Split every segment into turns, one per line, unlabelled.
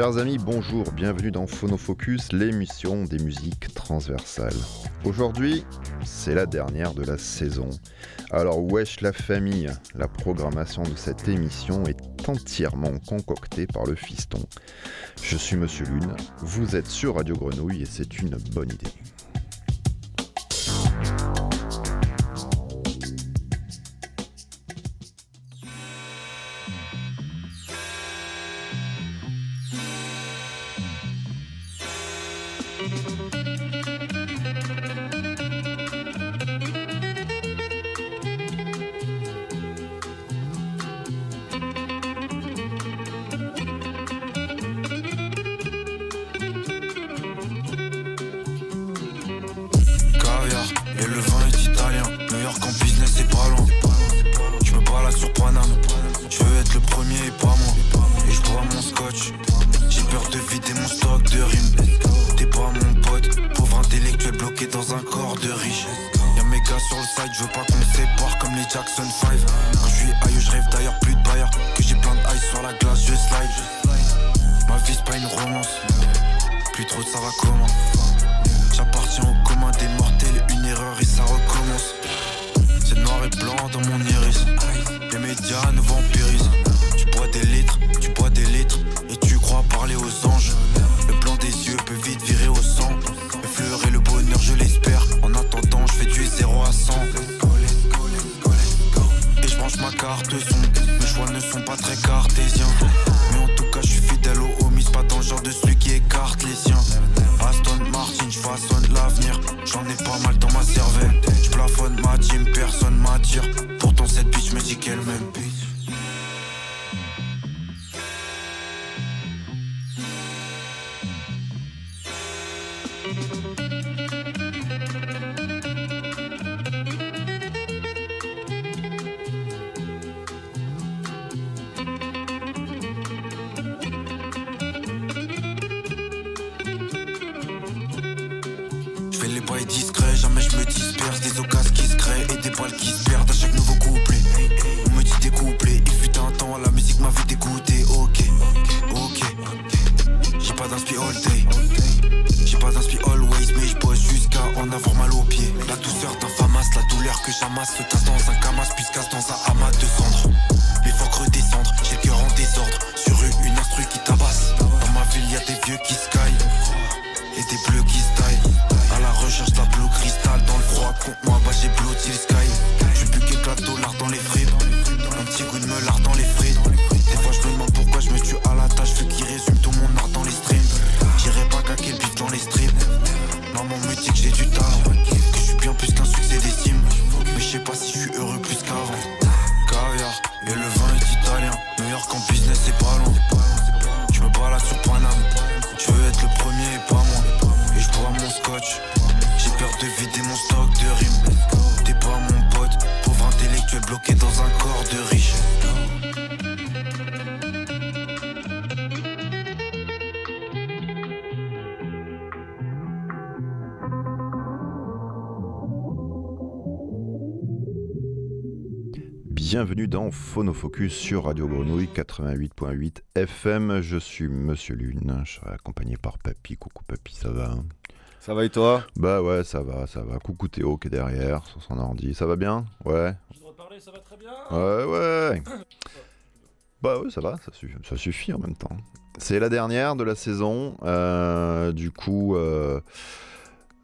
Chers amis, bonjour, bienvenue dans Phonofocus, l'émission des musiques transversales. Aujourd'hui, c'est la dernière de la saison. Alors wesh la famille, la programmation de cette émission est entièrement concoctée par le fiston. Je suis Monsieur Lune, vous êtes sur Radio Grenouille et c'est une bonne idée. pas très cartésien. Mais en tout cas, je suis fidèle aux homies, pas dans le genre de celui qui écarte les siens. Aston Martin, je façonne l'avenir. J'en ai pas mal dans ma cervelle. Je plafonne ma team, personne m'attire. que j'amasse se tasse dans un camas puis casse dans un amas de cendres. Mais faut que redescendre, j'ai le cœur en désordre. Sur eux, une instru qui tabasse. Dans ma ville, y a des vieux qui sky et des bleus qui se. À la recherche d'un bleu cristal dans le froid, contre moi, bah j'ai blotti le sky. J'ai plus quelques dollars dans les fripes. Un petit goût de meulard dans les frites. Des fois, je me demande pourquoi je me tue à la tâche, ce qui résume tout mon art dans les streams. J'irai pas caquer le dans les strips. Maman me dit que j'ai du talent suis bien plus qu'un succès d'estime. Mais je sais pas si je suis heureux plus qu'avant. Caviar et le bienvenue dans Phonofocus sur Radio Grenouille 88.8 FM. Je suis Monsieur Lune, je serai accompagné par Papy. Coucou Papy, ça va?
Ça va et toi?
Bah ouais, ça va, ça va. Coucou Théo qui est derrière sur son ordi. Ça va bien? Ouais.
Je dois parler, ça va très bien
Ouais, ouais. Bah ouais, ça va, ça suffit, ça suffit en même temps. C'est la dernière de la saison. Euh, du coup... Euh,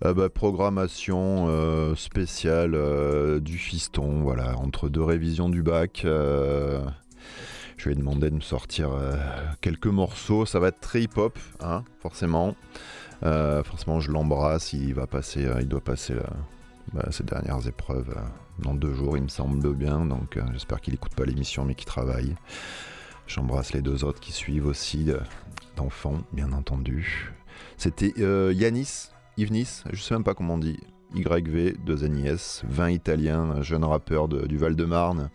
ah bah, programmation euh, spéciale euh, du fiston, voilà, entre deux révisions du bac. Euh, je lui ai demandé de me sortir quelques morceaux. Ça va être très hip-hop, hein, forcément. forcément, je l'embrasse. Il va passer, il doit passer bah, ses dernières épreuves dans deux jours, il me semble bien. Donc, j'espère qu'il n'écoute pas l'émission, mais qu'il travaille. J'embrasse les deux autres qui suivent aussi d'enfants, bien entendu. C'était Yanis Yvenis, je sais même pas comment on dit, YV, 2 NIS, 20 italien, jeune rappeur du Val-de-Marne,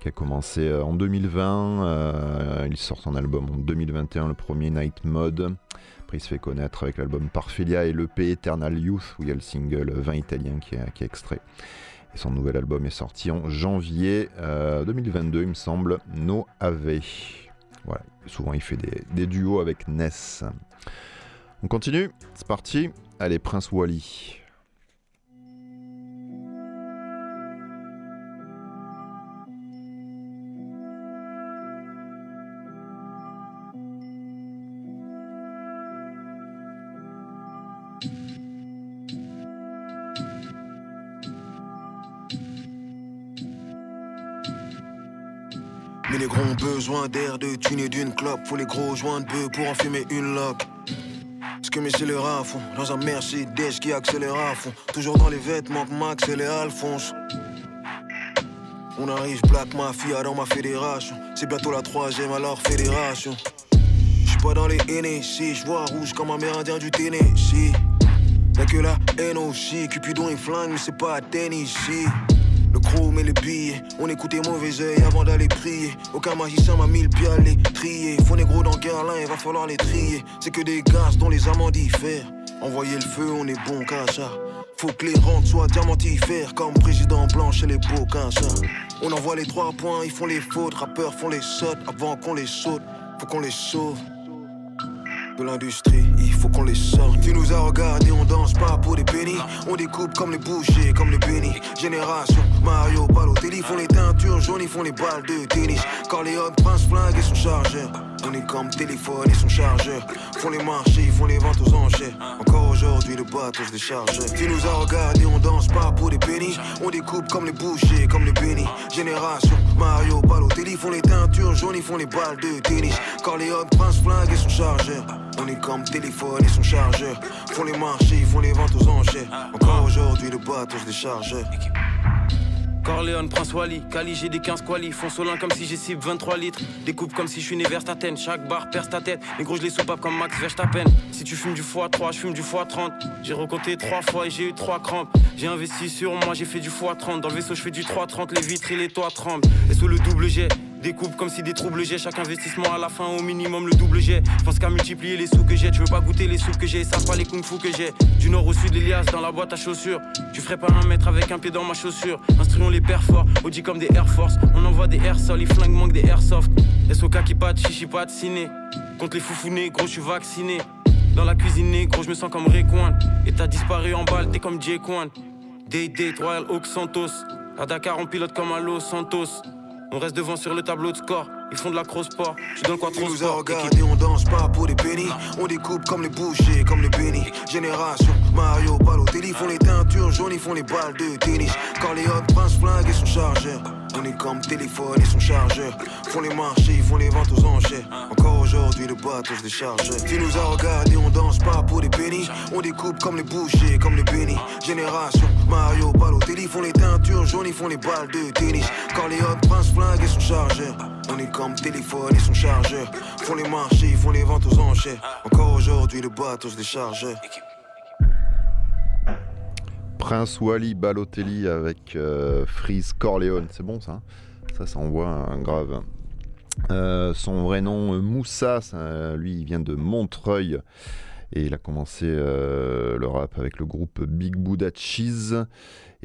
qui a commencé euh, en 2020. Euh, il sort son album en 2021, le premier Night Mode. Après, il se fait connaître avec l'album Parphilia et l'EP Eternal Youth, où il y a le single 20 italien qui est, extrait. Et son nouvel album est sorti en janvier 2022, euh, il me semble, No Ave.
voilà, souvent il fait des duos avec Ness. On continue, c'est parti. Allez, Prince Wally.
Mais les gros ont besoin d'air, de thunes d'une clope. Faut les gros joints de bœuf pour en fumer une loque. Ce que mes scélérats à fond, dans un Mercedes qui accélère à fond. Toujours dans les vêtements que Max et les Alphonse. On arrive Black Mafia dans ma fédération. C'est bientôt la troisième alors fédération. J'suis pas dans les NSC, j'vois rouge comme un mérindien du Tennessee. Y'a que la NOC, Cupidon et flingue, mais c'est pas à Tennessee. Et les billets, on écoutait mauvais oeil avant d'aller prier. Aucun magicien m'a mis le pied à les trier. Faut négro dans Guerlain, il va falloir les trier. C'est que des gaz dont les amants diffèrent. Envoyer le feu, on est bon ça. Faut que les rentes soient diamantifères comme président blanc chez les beaux. On envoie les trois points, ils font les fautes. Rappeurs font les sautes avant qu'on les saute. Faut qu'on les sauve de l'industrie, faut qu'on les sorte. Tu nous as regardé, on danse pas pour des pennies. On découpe comme les bouchers, comme les bénis. Génération, Mario, Balotelli font les teintures jaunes, ils font les balles de tennis. Corleone, Prince Flingue et son chargeur. On est comme téléphone et son chargeur. Font les marchés, ils font les ventes aux enchères. Encore aujourd'hui, le bateau se décharge. Tu nous as regardé, on danse pas pour des pennies. On découpe comme les bouchers, comme les bénis. Génération, Mario, Balotelli font les teintures jaunes, ils font les balles de tennis. Corleone, Prince Flingue et son chargeur. On est comme téléphone et son chargeur. Font les marchés, ils font les ventes aux enchères. Encore aujourd'hui, le bateau se décharge.
Corleone, Prince Wally, Cali, j'ai des 15 quali. Font solin comme si j'ai cible 23 litres. Découpe comme si je suis né vers ta tête. Chaque barre perce ta tête. Les gros, je les soupape comme Max Verstappen. Si tu fumes du x3, je fume du x30. J'ai recompté 3 fois et j'ai eu 3 crampes. J'ai investi sur moi, j'ai fait du x30. Dans le vaisseau, je fais du 330. Les vitres et les toits tremblent. Et sous le double jet, Découpe comme si des troubles j'ai chaque investissement à la fin au minimum le double. Je pense qu'à multiplier les sous que j'ai, tu veux pas goûter les sous que j'ai, ça pas les kung fu que j'ai. Du nord au sud l'Elias dans la boîte à chaussures. Tu ferais pas un mètre avec un pied dans ma chaussure. Instruons les pères forts, Audi comme des Air Force. On envoie des air sol, les flingues manquent des airsoft. SOK qui pat, chichi pat, ciné. Contre les foufounes, gros, je suis vacciné. Dans la cuisine, gros, je me sens comme Rayquan. Et t'as disparu en balle, t'es comme Jay Quan. Day Date, Royal Oak Santos. À Dakar, on pilote comme à Los Santos. On reste devant sur le tableau de score. Ils font de la cross-sport. Je donne quoi trop
nous a regardé, on danse pas pour des pennies. On découpe comme les bouchers, comme les bénis. Génération, Mario, Balotelli font les teintures jaunes, ils font les balles de tennis. Corleone, Prince Flingue et son chargeur. On est comme téléphone et son chargeur. Font les marchés, ils font les ventes aux enchères. Encore aujourd'hui, le bateau se décharge. Tu nous as regardé, on danse pas pour des pennies. On découpe comme les bouchers, comme les bénis. Génération, Mario, Balotelli font les teintures jaunes, ils font les balles de tennis. Corleone, Prince Flingue et son chargeur. On est comme téléphone et son chargeur. Font les marchés, ils font les ventes aux enchères. Encore aujourd'hui, le bateau se décharge.
Prince Wally Balotelli avec euh, Freeze Corleone. C'est bon ça hein? Ça, ça envoie un grave. Euh, son vrai nom, euh, Moussa, lui, il vient de Montreuil. Et il a commencé euh, le rap avec le groupe Big Buddha Cheese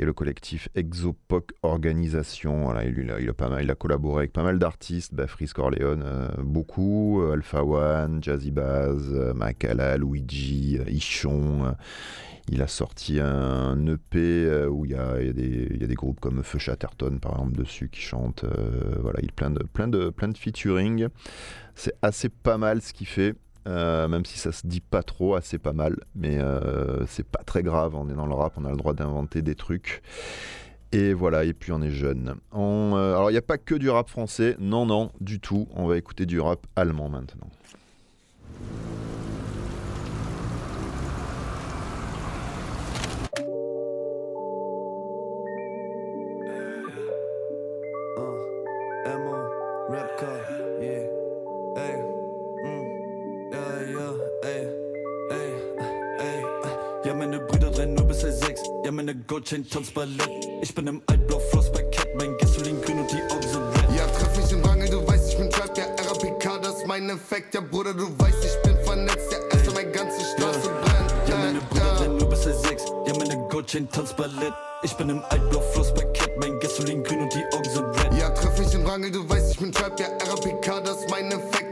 le collectif Exopoc Organisation. Il, a, collaboré avec pas mal d'artistes, Freeze Corleone, euh, beaucoup, euh, Alpha One, Jazzy Baz, euh, Makala, Luigi, Ichon. il a sorti un EP où il y, a, des, groupes comme Feu Chatterton par exemple dessus qui chantent. voilà, il a plein de, plein de, plein de featuring. C'est assez pas mal ce qu'il fait. Euh, même si ça se dit pas trop, assez pas mal, mais euh, c'est pas très grave. On est dans le rap, on a le droit d'inventer des trucs. Et voilà, et puis on est jeune. On, euh, alors il n'y a pas que du rap français, non, non, du tout. On va écouter du rap allemand maintenant.
Goldchain tanzt Ballett. Ich bin im Altblau Floss bei Cat, mein Gasolin grün und die Augen sind red.
Ja, treff mich im Rangel, du weißt, ich bin Trap, ja, RAPK, das ist mein Effekt. Ja, Bruder, du weißt, ich bin vernetzt, ja, erst mein ganze Straße
ja.
brennt.
Ja, meine Brüder ja. rennen nur bis seit sechs. Ja, meine Goldchain tanzt Ballett. Ich bin im Altblau-Floss bei Cat, mein Gasolin grün und die Augen sind red.
Ja, treff mich im Wrangel, du weißt, ich bin Trap, ja, RAPK, das ist mein Effekt.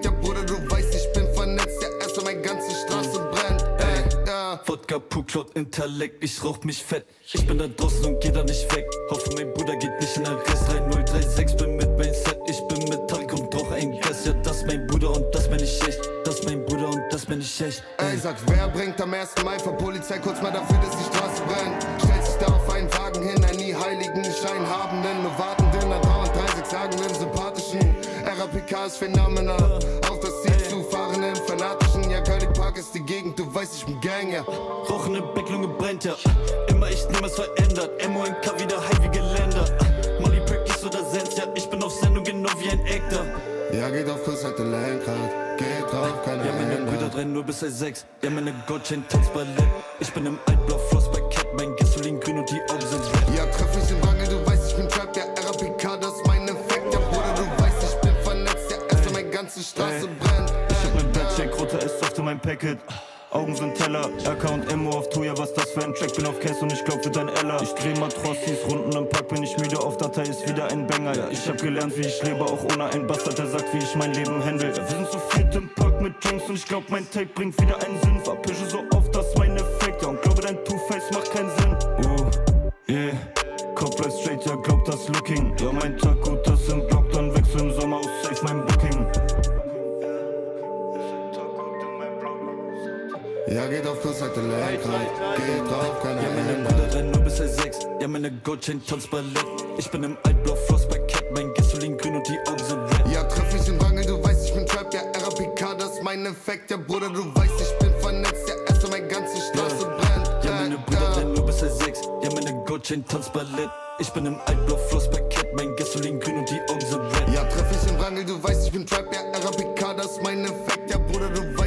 Pucklot, Intellekt, ich rauch mich fett. Ich bin da draußen und geh da nicht weg. Hoffe, mein Bruder geht nicht in den Rest. 3036, bin mit mein Set. Ich bin mit Talk und rauch ein Gas. Ja, das mein Bruder und das bin ich echt. Das mein Bruder und das bin ich echt.
Ey, sag, wer bringt am 1. Mai vor Polizei kurz mal dafür, dass die Straße brennt? Stellt sich da auf einen Wagen hin, ein nie heiligen Schein habenden, nur wartenden, an dauernd 30 sagenden, sympathischen. RAPK ist phänomenal, auf das Ziel zu fahrenden, fanatischen. Ja, Curly Park ist die Gegend, du weißt, ich bin Gang, ja.
Rauchende Backlunge brennt ja. Immer ich niemals verändert. MONK wieder high wie Geländer. Molly Practice oder Sense, ja, ich bin auf Sendung genau wie ein Actor.
Ja, geht auf Kurs, halt den Lenkrad, geht drauf, keine
Ja, meine Brüder drehen nur bis er sechs. Ja, meine Gottchain tanzt Ballett. Ich bin im Altblau-Floss bei Packet. Augen sind Teller, und Immo auf Tour, ja was das für ein Track, bin auf Case und ich glaub für dein Ella. Ich dreh Matrossis, Runden im Park, bin ich müde, auf Datei ist wieder ein Banger. Ja, ich hab gelernt, wie ich lebe, auch ohne einen Bastard, der sagt, wie ich mein Leben handle. Ja, wir sind zu viert im Park mit Jungs und ich glaub, mein Tape bringt wieder einen Sinn. Verpische so oft, das ist mein Effekt, ja, und glaube, dein Two-Face macht keinen Sinn. Uh, yeah. Kopf bleibt straight, ja, glaub das Looking. Ja, mein Tag meine Goldchain tanzt Ballett. Ich bin im Altblau-Floss bei Cat, mein Gasolin grün und die Augen sind red.
Ja, treff mich im Wangel, du weißt, ich bin Trap, ja, RAPK, das ist mein Effekt. Ja, Bruder, du weißt, ich bin vernetzt, ja, erst meine ganze Straße brennt.
Ja, meine Brüder drehen nur bis er sechs. Ja, meine Goldchain tanzt Ballett. Ich bin im Altblau-Floss bei Cat, mein Gasolin grün und die Augen sind red.
Ja, treff mich im Wangel, du weißt, ich bin Trap, ja, RAPK, das ist mein Effekt. Ja, Bruder, du weißt,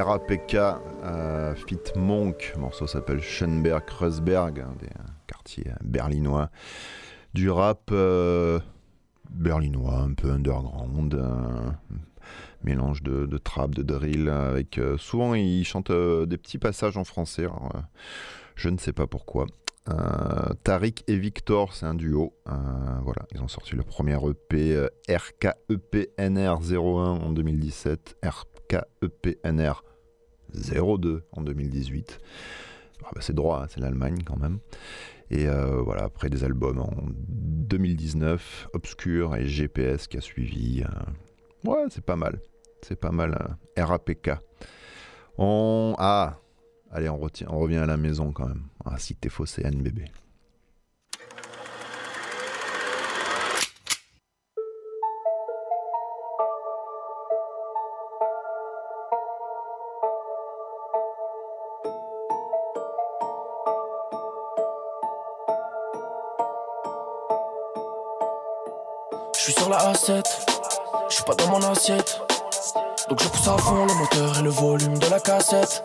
RAPK, euh, Fit Monk, le morceau s'appelle Schönberg, Kreuzberg, un des euh, quartiers berlinois du rap euh, berlinois, un peu underground, euh, mélange de, trap, de drill, avec euh, souvent il chante euh, des petits passages en français, euh, je ne sais pas pourquoi. Euh, Tariq et Victor, c'est un duo. Euh, voilà, ils ont sorti le premier EP euh, RKEPNR 01 en 2017, RKEPNR 02 en 2018. Ah bah, c'est droit, hein, c'est l'Allemagne quand même. Et euh, voilà, après des albums en 2019, Obscure et GPS qui a suivi. euh, ouais, c'est pas mal. C'est pas mal. euh, RAPK. On. Ah Allez, on, revient à la maison quand même. Ah, si t'es faussé, bébé.
Sur la A7, je suis pas dans mon assiette. Donc je pousse à fond le moteur et le volume de la cassette.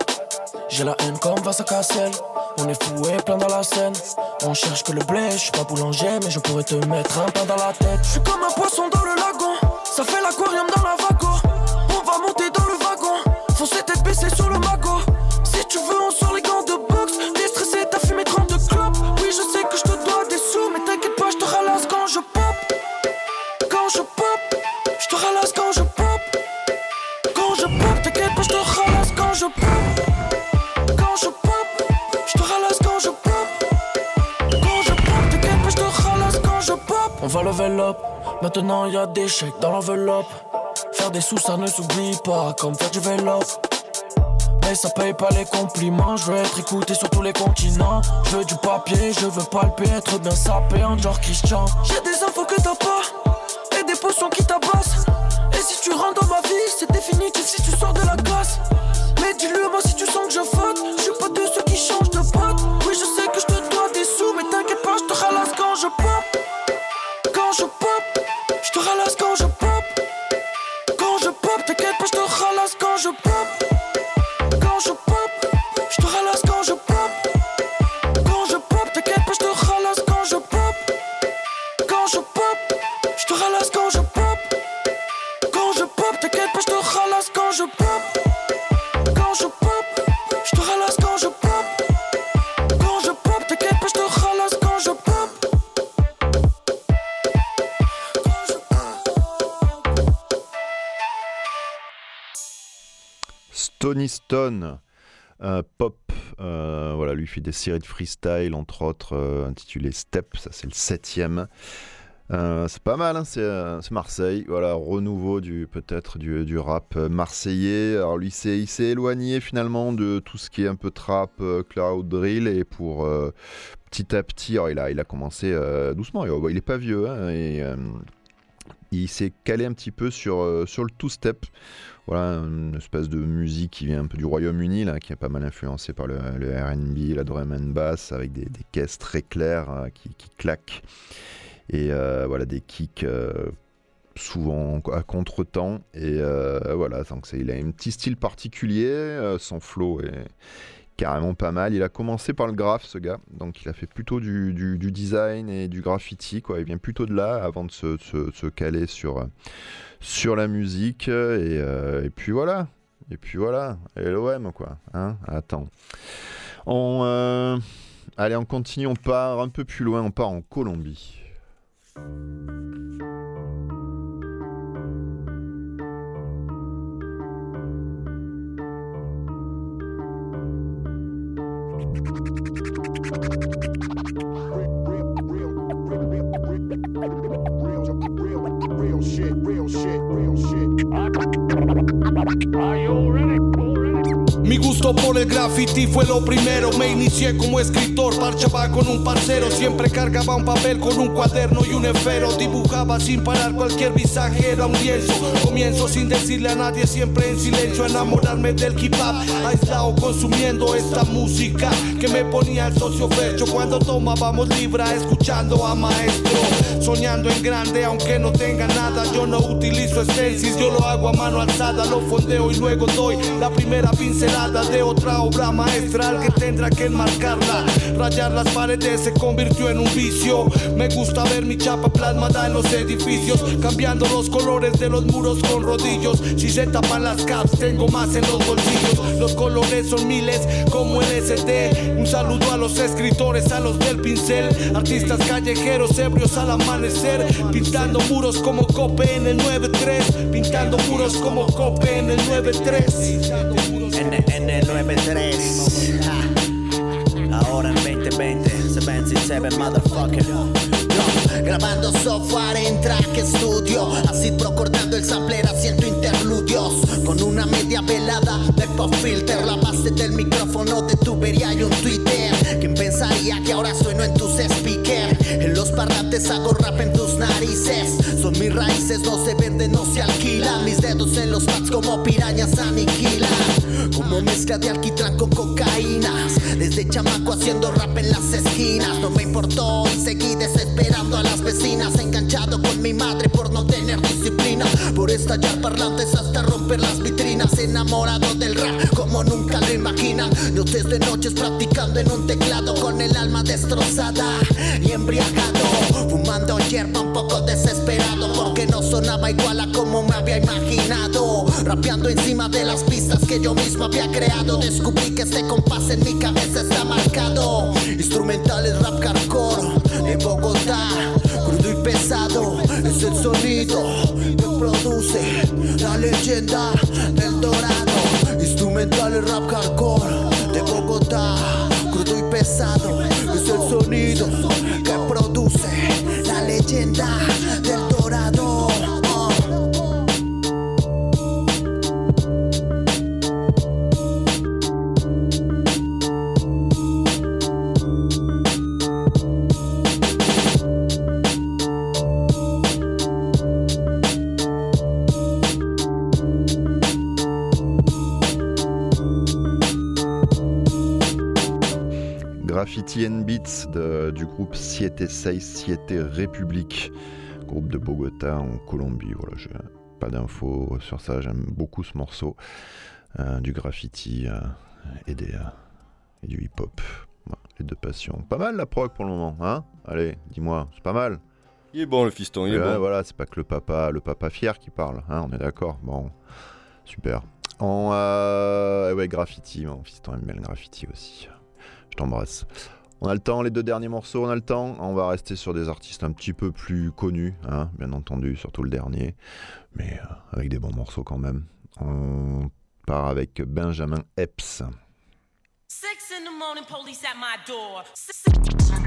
J'ai la haine comme Vasa Cassel. On est fou et plein dans la scène. On cherche que le blé, je suis pas boulanger, mais je pourrais te mettre un pain dans la tête. Je suis comme un poisson dans le lagon, ça fait l'aquarium dans la vago. Va level up, maintenant y a des chèques dans l'enveloppe. Faire des sous, ça ne s'oublie pas, comme faire du vélo. Mais ça paye pas les compliments, je veux être écouté sur tous les continents. Je veux du papier, je veux palper, être bien sapé en genre Christian. J'ai des infos que t'as pas, et des potions qui tabassent. Et si tu rentres dans ma vie, c'est définitif si tu sors de la classe. Mais dis-le moi si tu sens que je faute. Je suis pas de ceux qui changent de pote. Oui, je sais que je te dois des sous, mais t'inquiète pas, je te ralasse quand je pop. Quand je pop, je te ralasse quand je pop. Quand je pop, t'inquiète pas, je te ralasse quand je pop.
Stony Stone. euh, pop, euh, voilà, lui fait des séries de freestyle, entre autres, euh, intitulées Step, ça c'est le septième. C'est pas mal, hein, c'est Marseille, voilà, renouveau du peut-être du, rap marseillais. Alors lui, il s'est éloigné finalement de tout ce qui est un peu trap, cloud drill, et pour petit à petit, il a, il a commencé doucement, il, il est pas vieux, hein, et il s'est calé un petit peu sur, sur le two-step. Voilà, une espèce de musique qui vient un peu du Royaume-Uni, qui est pas mal influencé par le, RB, la drum and bass, avec des, caisses très claires euh, qui, claquent. Et euh, voilà, des kicks euh, souvent à contre-temps. Et voilà, donc il a un petit style particulier, son flow est carrément pas mal. Il a commencé par le graph, ce gars, donc il a fait plutôt du, design et du graffiti. Il vient plutôt de là avant de se, caler sur, la musique. Et, euh, et puis voilà. Et puis voilà. L'OM, quoi. Hein Attends. On, euh, Allez, on continue, on part un peu plus loin, on part en Colombie.
Gusto por el graffiti fue lo primero. Me inicié como escritor, parchaba con un parcero. Siempre cargaba un papel con un cuaderno y un esfero. Dibujaba sin parar cualquier visaje, era un lienzo. Comienzo sin decirle a nadie, siempre en silencio. Enamorarme del hip hop, aislado consumiendo esta música que me ponía el socio fecho cuando tomábamos libra, escuchando a maestro. Soñando en grande, aunque no tenga nada. Yo no utilizo stencils, yo lo hago a mano alzada. Lo fondeo y luego doy la primera pincelada de otra obra maestra que tendrá que enmarcarla. Rayar las paredes se convirtió en un vicio. Me gusta ver mi chapa plasmada en los edificios, cambiando los colores de los muros con rodillos. Si se tapan las caps, tengo más en los bolsillos. Los colores son miles, como el SD. Un saludo a los escritores, a los del pincel. Artistas callejeros, ebrios al amanecer. Pintando muros como Cope en el 9-3. Pintando muros como Cope en el 9-3.
N, N93 ja. Ahora en 2020 767 motherfucker. Grabando software en track studio Así procordando el sampler haciendo interludios Con una media velada de pop filter La base del micrófono de tubería y un Twitter. ¿Quién pensaría que ahora sueno en tus speakers? En los parlantes hago rap en tus narices. Son mis raíces, no se venden, no se alquilan. Mis dedos en los pads como pirañas aniquilan como mezcla de alquitrán con cocaínas Desde chamaco haciendo rap en las esquinas. No me importó y seguí desesperando a las vecinas. Enganchado con mi madre por no tener disciplina. Por estallar parlantes hasta romper las vitrinas Enamorado del rap como nunca lo imaginan Noches de noches practicando en un teclado Con el alma destrozada y embriagado Fumando hierba un poco desesperado Porque no sonaba igual a como me había imaginado. Rapeando encima de las pistas que yo mismo había creado Descubrí que este compás en mi cabeza está marcado. Instrumentales rap hardcore de Bogotá Crudo y pesado es el sonido produce la leyenda del dorado. Instrumentales rap hardcore de Bogotá. Crudo y pesado es el sonido que produce la leyenda del dorado
And Beats de- du groupe Siete Seis Siete République, groupe de Bogota en Colombie. Voilà, j'ai pas d'infos sur ça, j'aime beaucoup ce morceau. Euh, du graffiti euh, et, des, euh, et du hip-hop. Les deux passions. Pas mal la prog pour le moment, hein? Allez, dis-moi, c'est pas mal?
Il est bon le fiston, il est bon.
Voilà, c'est pas que le papa, le papa fier qui parle, hein, on est d'accord. Bon, super. En euh, ouais, graffiti, mon fiston aime bien le graffiti aussi. Je t'embrasse. On a le temps, les deux derniers morceaux, on a le temps. On va rester sur des artistes un petit peu plus connus, hein, bien entendu, surtout le dernier, mais euh, avec des bons morceaux quand même. On part avec Benjamin Epps.
Six in the morning, police at my door.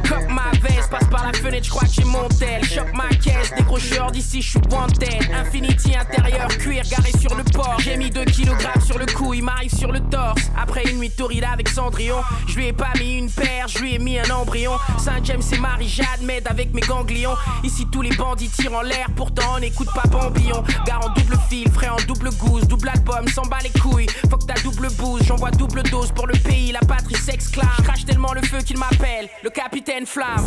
Cop ma veste, passe par la fenêtre, je crois que j'ai mon tel. Chope ma caisse, décrocheur d'ici, je suis tête Infinity intérieur, cuir garé sur le port. J'ai mis 2 kg sur le cou, il m'arrive sur le torse. Après une nuit torride avec Cendrillon, je lui ai pas mis une paire, je lui ai mis un embryon. Saint-James et Marie-Jade avec mes ganglions. Ici tous les bandits tirent en l'air, pourtant on n'écoute pas Bambillon. Gare en double fil, frais en double gousse, double album, s'en bat les couilles. Faut que ta double bouse, j'envoie double dose pour le pays, la patrie s'exclame. Crache tellement le feu qu'il m'appelle, le capitaine Flamme.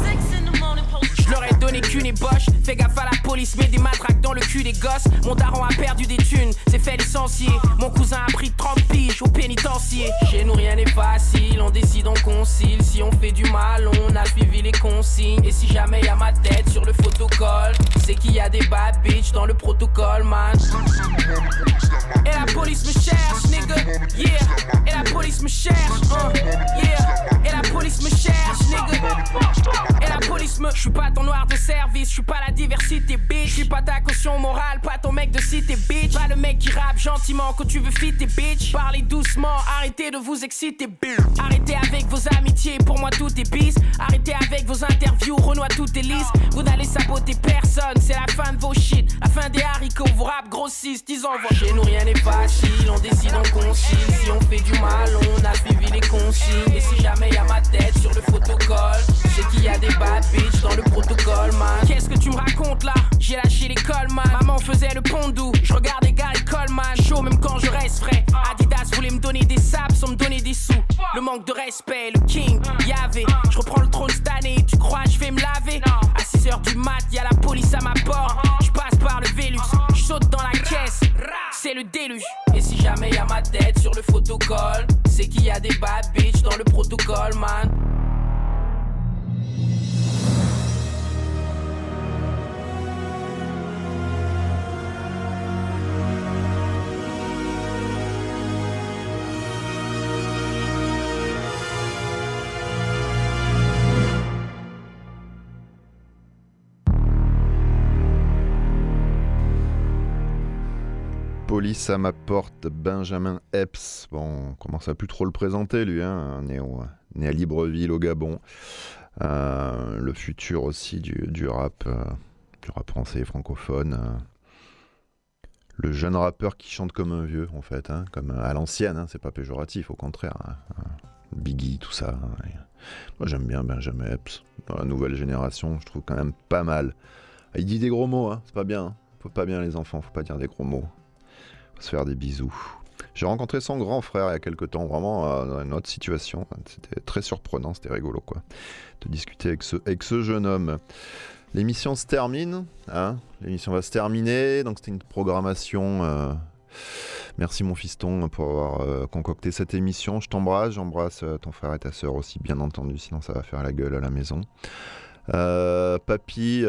Je leur ai donné qu'une ébauche. Fais gaffe à la police, met des matraques dans le cul des gosses. Mon daron a perdu des thunes, c'est fait licencier. Mon cousin a pris 30 piges au pénitencier. Chez nous, rien n'est facile, on décide, on concile. Si on fait du mal, on a suivi les consignes. Et si jamais y a ma tête sur le photocall, c'est qu'il y a des bad bitch dans le protocole, man. Et la police me cherche, nigga, yeah. Et la police me cherche, uh, Et la police me cherche, nigga. Et la police me. Je suis pas ton noir de service, je suis pas la diversité, bitch. Je suis pas ta caution morale, pas ton mec de cité, bitch. Pas le mec qui rappe gentiment quand tu veux fitter, bitch. Parlez doucement, arrêtez de vous exciter, bitch. Arrêtez avec vos amitiés, pour moi tout est bis. Arrêtez avec vos interviews, Renoir tout est lisse. Vous n'allez saboter personne, c'est la fin de vos shit. La fin des haricots, vos rap grossissent, disons vos. Chez nous rien n'est facile, on décide, on concile. Si on fait du mal, on a suivi les consignes. Et si jamais y a ma tête sur le photocall, c'est qu'il y a des bad bitch dans le protocole, man. Qu'est-ce que tu me racontes là? J'ai lâché l'école, man. Maman faisait le pondou, je regardais Gary Coleman. Chaud même quand je reste frais. Adidas voulait me donner des saps sans me donner des sous. Le manque de respect, le king, y'avait. Je reprends le trône cette année, tu crois je vais me laver? À 6h du mat, y'a la police à ma porte. C'est le déluge. Et si jamais y a ma tête sur le photocall, c'est qu'il y a des bad bitch dans le protocole, man.
Police à ma porte, Benjamin Epps. Bon, on commence à plus trop le présenter, lui, hein, né, né à Libreville, au Gabon. Euh, le futur aussi du, rap, euh, du rap français et francophone. euh. le jeune rappeur qui chante comme un vieux, en fait, hein, comme à l'ancienne, hein, c'est pas péjoratif, au contraire. Biggie, tout ça. moi, j'aime bien Benjamin Epps. Dans la nouvelle génération, je trouve quand même pas mal. Ah, Il dit des gros mots, c'est pas bien. Faut pas bien, les enfants, faut pas dire des gros mots. Se faire des bisous. J'ai rencontré son grand frère il y a quelques temps, vraiment euh, dans une autre situation. C'était très surprenant, c'était rigolo quoi. De discuter avec ce, jeune homme. L'émission se termine, hein l'émission va se terminer, donc c'était une programmation. euh, Merci mon fiston pour avoir euh, concocté cette émission. Je t'embrasse, j'embrasse ton frère et ta sœur aussi, bien entendu, sinon ça va faire la gueule à la maison. Papy,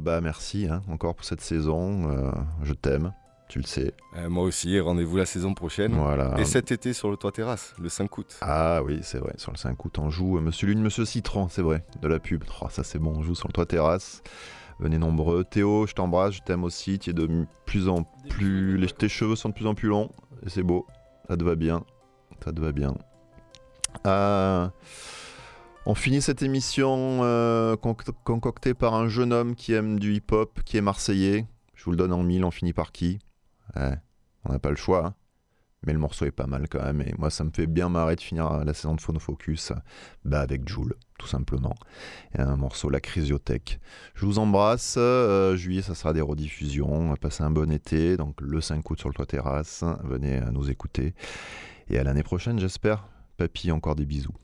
bah merci hein, encore pour cette saison. je t'aime, tu le sais.
Euh, moi aussi, rendez-vous la saison prochaine.
Voilà.
Et cet été sur le toit terrasse, le 5 août.
Ah oui, c'est vrai, sur le 5 août, on joue euh, Monsieur Lune, Monsieur Citron, c'est vrai, de la pub. Oh, ça c'est bon, on joue sur le toit terrasse. Venez nombreux. Théo, je t'embrasse, je t'aime aussi. Tu es de plus en plus. les- tes cheveux sont de plus en plus longs. Et c'est beau. Ça te va bien. Ça te va bien. Euh, on finit cette émission euh, conc- concoctée par un jeune homme qui aime du hip-hop, qui est marseillais. Je vous le donne en mille, on finit par qui? On n'a pas le choix. hein. Mais le morceau est pas mal quand même. Et moi, ça me fait bien marrer de finir la saison de Phonofocus bah, avec Joule, tout simplement. Et un morceau, La Chrysiothèque. Je vous embrasse. Euh, juillet, ça sera des rediffusions. Passez un bon été. Donc le 5 août sur le toit terrasse. Venez euh, nous écouter. Et à l'année prochaine, j'espère. Papy, encore des bisous.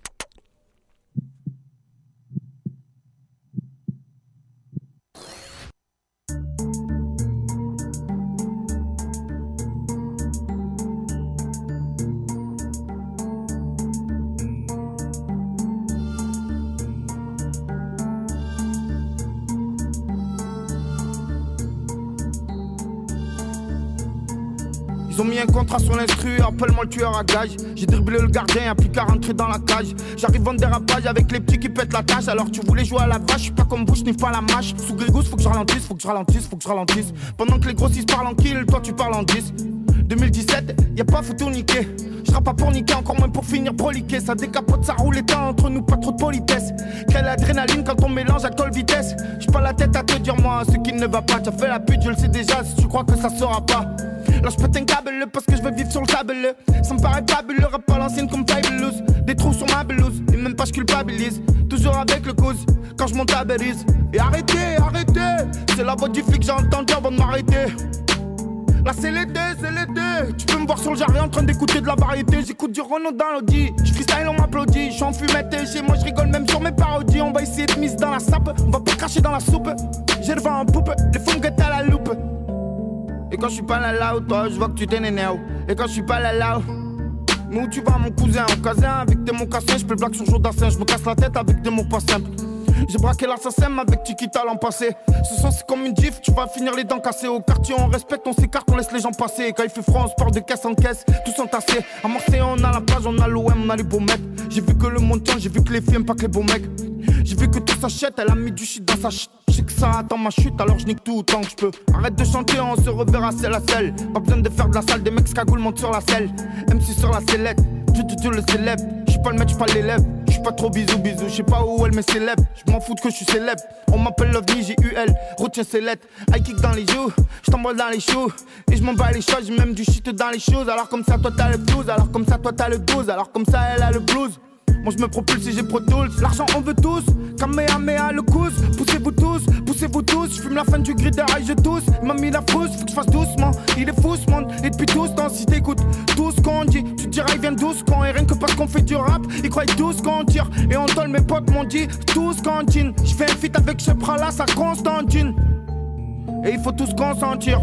Un contrat sur l'instru, appelle-moi le tueur à gage. J'ai dribblé le gardien, plus qu'à rentrer dans la cage. J'arrive en dérapage avec les petits qui pètent la tâche. Alors tu voulais jouer à la vache, pas comme vous, je pas la mâche. Sous Grégousse, faut que je ralentisse, faut que je ralentisse, faut que je ralentisse. Pendant que les grossistes parlent en kill, toi tu parles en 10. 2017, y a pas photo niquer. Je pas pour niquer, encore moins pour finir broliquer. Ça décapote, ça roule éteint entre nous, pas trop de politesse. Quelle adrénaline quand on mélange à telle vitesse. J'ai pas la tête à te dire, moi, ce qui ne va pas. T'as fait la pute, je le sais déjà, si tu crois que ça sera pas. Là, je pète un câble parce que je veux vivre sur le sable. Ça me paraît fabuleux, rap à l'ancienne comme Fabulous. Des trous sur ma blouse, et même pas je culpabilise. Toujours avec le cause, quand je montabilise. Et arrêtez, arrêtez, c'est la voix du flic, j'ai entendu avant de m'arrêter. Là c'est l'été, c'est l'été Tu peux me voir sur le jardin en train d'écouter de la variété J'écoute du Renault dans l'audi Je freestyle, on m'applaudit Je suis en fumette et moi je rigole même sur mes parodies On va essayer de mise dans la sape On va pas cracher dans la soupe J'ai le vent en poupe Les fonds à la loupe Et quand je suis pas là là toi je vois que tu t'énerves Et quand je suis pas là là mais où tu vas mon cousin en casin avec des mots cassés, je peux blague sur jour d'assin, je me casse la tête avec des mots pas simples. J'ai braqué l'assassin avec Tikita l'an passé. Ce sens c'est comme une gif, tu vas finir les dents cassées. Au quartier, on respecte, on s'écarte, on laisse les gens passer. Quand il fait froid, on se parle de caisse en caisse, tous entassés. À Marseille, on a la plage, on a l'OM, on a les beaux mecs. J'ai vu que le monde tient, j'ai vu que les filles aiment pas que les beaux mecs. J'ai vu que tout s'achète, elle a mis du shit dans sa chute. Que ça attend ma chute, alors je nique tout autant que je peux. Arrête de chanter, on se reverra, c'est la selle. Pas besoin de faire de la salle, des mecs cagoule montent sur la selle. MC sur la sellette, tu, tu, tu le célèbre. J'suis pas le mec, j'suis pas l'élève. J'suis pas trop bisous, bisous. J'sais pas où elle me célèbre. J'm'en fous que je suis célèbre. On m'appelle l'OVNI, j'ai UL. Retiens ses lettres. I kick dans les joues. J't'envoie dans les choux. Et j'm'en bats les choses. J'ai même du shit dans les choses. Alors comme ça, toi t'as le blues. Alors comme ça, toi t'as le 12. Alors comme ça, elle a le blues. Moi je me propulse si j'ai Pro Tools. L'argent on veut tous. Kamehameha le cous. Poussez-vous tous Poussez-vous tous. Je fume la fin du grid derrière je tousse. Il m'a mis la frousse Faut que je fasse doucement. Il est fou ce monde. Et depuis tout ce temps si t'écoutes Tout ce qu'on dit Tu diras il vient douce quand. Et rien que parce qu'on fait du rap Ils croient tout ce qu'on tire. Et on donne mes potes m'ont dit ce qu'on Je fais un feat avec là sa Constantine. Et il faut tous consentir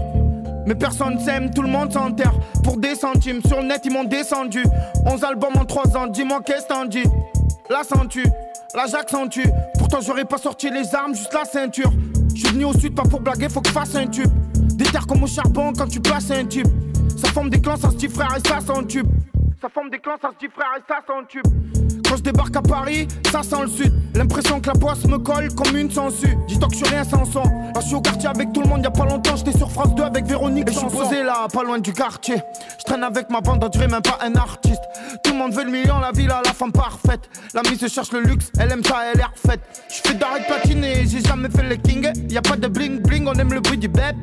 mais personne s'aime, tout le monde s'enterre. Pour des centimes, sur le net ils m'ont descendu. 11 albums en 3 ans, dis-moi qu'est-ce t'en dis? La sens-tu La j'accentue Pourtant j'aurais pas sorti les armes, juste la ceinture. Je suis venu au sud pas pour blaguer, faut que je fasse un tube. Des terres comme au charbon quand tu passes un tube. Ça forme des clans, ça se dit frère et ça s'en tube Ça forme des clans, ça se dit frère et ça s'en tube quand je débarque à Paris, ça sent le sud. L'impression que la poisse me colle comme une sangsue. Dis-toi que je suis rien sans son. Là, je suis au quartier avec tout le monde, y a pas longtemps, j'étais sur France 2 avec Véronique. Et je suis posé là, pas loin du quartier. Je traîne avec ma bande, on dirait même pas un artiste. Tout le monde veut le million, la ville à la femme parfaite. La mise cherche le luxe, elle aime ça, elle est refaite. Je fais d'arrêt platine et j'ai jamais fait le king. Y a pas de bling bling, on aime le bruit du bep.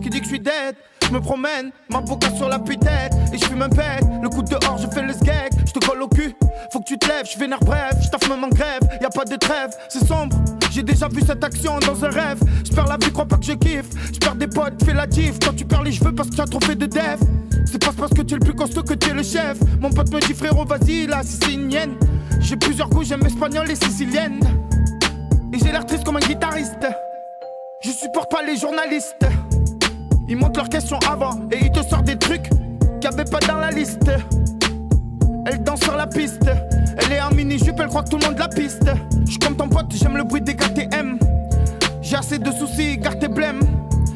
Qui dit que je suis dead? Je me promène, ma boca sur la tête et je fume un pet. Le coup dehors, je fais le skeg, je te colle au cul. Faut que tu te lèves, je vénère bref, je taffe même en grève, y a pas de trêve, c'est sombre. J'ai déjà vu cette action dans un rêve. Je perds la vie, crois pas que je kiffe. Je perds des potes, fais la diff. Quand tu perds les cheveux parce que tu as trop fait de dev. C'est pas parce que tu es le plus costaud que tu es le chef. Mon pote me dit frérot, vas-y, là, si c'est. J'ai plusieurs goûts, j'aime espagnol et sicilienne. Et j'ai l'air triste comme un guitariste. Je supporte pas les journalistes. Ils montent leurs questions avant et ils te sortent des trucs qu'il avait pas dans la liste. Elle danse sur la piste. Elle est en mini-jupe, elle croit que tout le monde la piste. Je comme ton pote, j'aime le bruit des KTM. J'ai assez de soucis, car t'es blême.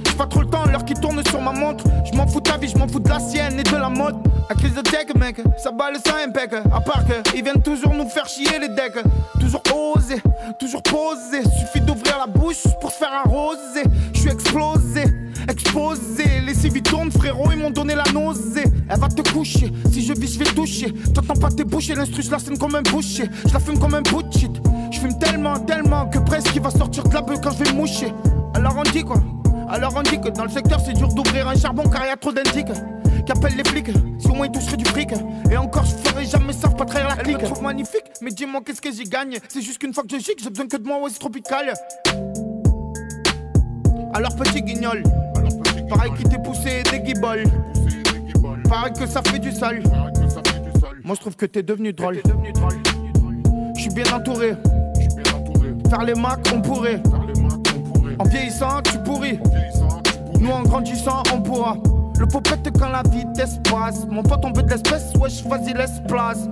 J'ai pas trop le temps, l'heure qui tourne sur ma montre. Je m'en fous de ta vie, je m'en fous de la sienne et de la mode. La crise de tech, mec, ça bat le sang impec. À part que, ils viennent toujours nous faire chier les decks. Toujours oser, toujours poser. Suffit d'ouvrir la bouche pour se faire arroser. Je suis explosé exposé. Les civils tournent, frérot, ils m'ont donné la nausée. Elle va te coucher, si je vis, je vais toucher. T'entends pas tes bouches, l'instru, je la scène comme un boucher. Je la fume comme un bout. Je fume tellement, tellement que presque il va sortir de la beuh quand je vais moucher. Alors on dit quoi? Alors on dit que dans le secteur c'est dur d'ouvrir un charbon car y a trop d'indiques. Qu'appellent les flics, si au moins ils toucheraient du fric. Et encore, je ferai jamais ça, pas trahir la clique. Me trouve magnifique, mais dis-moi qu'est-ce que j'y gagne? C'est juste qu'une fois que je gigue, j'ai besoin que de moi, oasis tropical. Alors petit guignol, pareil qui t'est poussé des guiboles. Pareil que ça fait du sale. Moi je trouve que t'es devenu drôle. Je suis bien entouré. Faire les macs, on pourrait. En vieillissant, tu pourris. Nous en grandissant, on pourra. Le popette quand la vitesse passe. Mon pote, on veut de l'espèce, wesh, vas-y, laisse place.